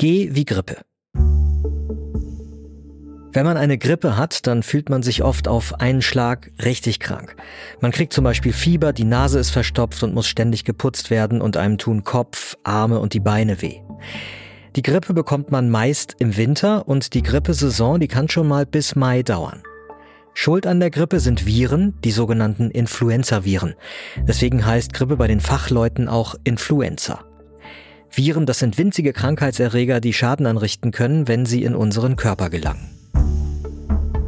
G wie Grippe. Wenn man eine Grippe hat, dann fühlt man sich oft auf einen Schlag richtig krank. Man kriegt zum Beispiel Fieber, die Nase ist verstopft und muss ständig geputzt werden und einem tun Kopf, Arme und die Beine weh. Die Grippe bekommt man meist im Winter und die Grippesaison, die kann schon mal bis Mai dauern. Schuld an der Grippe sind Viren, die sogenannten Influenza-Viren. Deswegen heißt Grippe bei den Fachleuten auch Influenza. Viren, das sind winzige Krankheitserreger, die Schaden anrichten können, wenn sie in unseren Körper gelangen.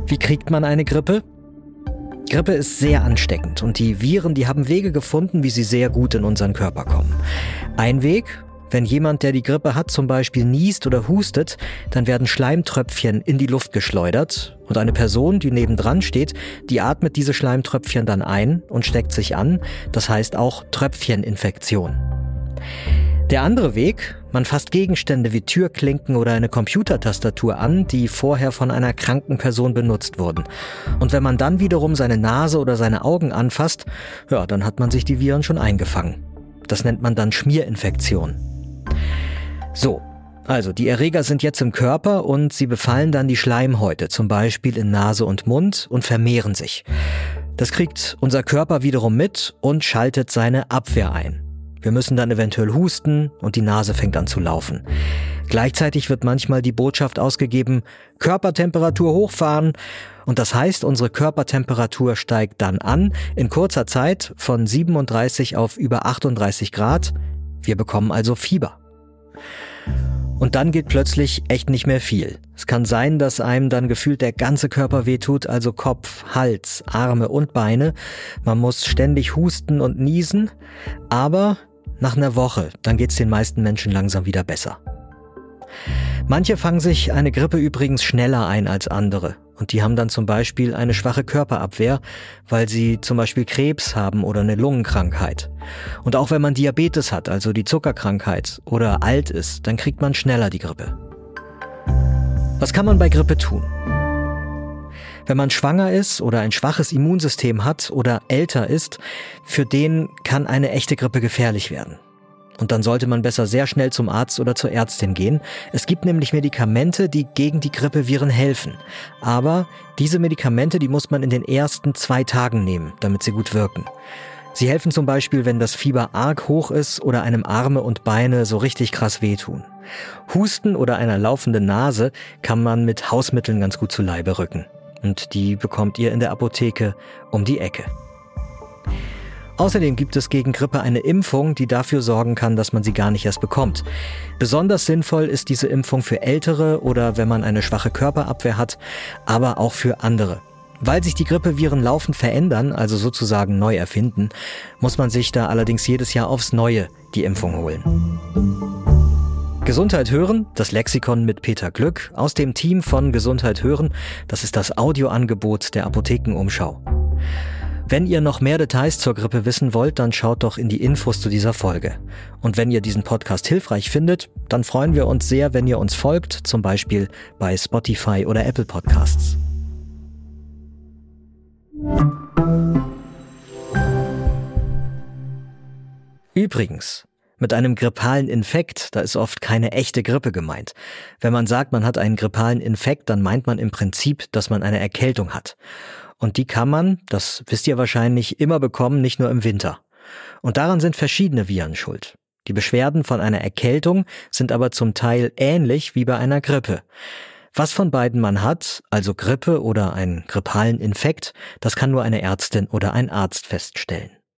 Wie kriegt man eine Grippe? Grippe ist sehr ansteckend und die Viren, die haben Wege gefunden, wie sie sehr gut in unseren Körper kommen. Ein Weg, wenn jemand, der die Grippe hat, zum Beispiel niest oder hustet, dann werden Schleimtröpfchen in die Luft geschleudert und eine Person, die nebendran steht, die atmet diese Schleimtröpfchen dann ein und steckt sich an. Das heißt auch Tröpfcheninfektion. Der andere Weg, man fasst Gegenstände wie Türklinken oder eine Computertastatur an, die vorher von einer kranken Person benutzt wurden. Und wenn man dann wiederum seine Nase oder seine Augen anfasst, ja, dann hat man sich die Viren schon eingefangen. Das nennt man dann Schmierinfektion. So, also die Erreger sind jetzt im Körper und sie befallen dann die Schleimhäute, zum Beispiel in Nase und Mund, und vermehren sich. Das kriegt unser Körper wiederum mit und schaltet seine Abwehr ein. Wir müssen dann eventuell husten und die Nase fängt an zu laufen. Gleichzeitig wird manchmal die Botschaft ausgegeben, Körpertemperatur hochfahren und das heißt, unsere Körpertemperatur steigt dann an, in kurzer Zeit von 37 auf über 38 Grad. Wir bekommen also Fieber. Und dann geht plötzlich echt nicht mehr viel. Es kann sein, dass einem dann gefühlt der ganze Körper wehtut, also Kopf, Hals, Arme und Beine. Man muss ständig husten und niesen. Aber nach einer Woche, dann geht's den meisten Menschen langsam wieder besser. Manche fangen sich eine Grippe übrigens schneller ein als andere. Und die haben dann zum Beispiel eine schwache Körperabwehr, weil sie zum Beispiel Krebs haben oder eine Lungenkrankheit. Und auch wenn man Diabetes hat, also die Zuckerkrankheit, oder alt ist, dann kriegt man schneller die Grippe. Was kann man bei Grippe tun? Wenn man schwanger ist oder ein schwaches Immunsystem hat oder älter ist, für den kann eine echte Grippe gefährlich werden. Und dann sollte man besser sehr schnell zum Arzt oder zur Ärztin gehen. Es gibt nämlich Medikamente, die gegen die Grippeviren helfen. Aber diese Medikamente, die muss man in den ersten zwei Tagen nehmen, damit sie gut wirken. Sie helfen zum Beispiel, wenn das Fieber arg hoch ist oder einem Arme und Beine so richtig krass wehtun. Husten oder einer laufenden Nase kann man mit Hausmitteln ganz gut zu Leibe rücken. Und die bekommt ihr in der Apotheke um die Ecke. Außerdem gibt es gegen Grippe eine Impfung, die dafür sorgen kann, dass man sie gar nicht erst bekommt. Besonders sinnvoll ist diese Impfung für Ältere oder wenn man eine schwache Körperabwehr hat, aber auch für andere. Weil sich die Grippeviren laufend verändern, also sozusagen neu erfinden, muss man sich da allerdings jedes Jahr aufs Neue die Impfung holen. Gesundheit hören, das Lexikon mit Peter Glück aus dem Team von Gesundheit hören, das ist das Audioangebot der Apothekenumschau. Wenn ihr noch mehr Details zur Grippe wissen wollt, dann schaut doch in die Infos zu dieser Folge. Und wenn ihr diesen Podcast hilfreich findet, dann freuen wir uns sehr, wenn ihr uns folgt, zum Beispiel bei Spotify oder Apple Podcasts. Übrigens, mit einem grippalen Infekt, da ist oft keine echte Grippe gemeint. Wenn man sagt, man hat einen grippalen Infekt, dann meint man im Prinzip, dass man eine Erkältung hat. Und die kann man, das wisst ihr wahrscheinlich, immer bekommen, nicht nur im Winter. Und daran sind verschiedene Viren schuld. Die Beschwerden von einer Erkältung sind aber zum Teil ähnlich wie bei einer Grippe. Was von beiden man hat, also Grippe oder einen grippalen Infekt, das kann nur eine Ärztin oder ein Arzt feststellen.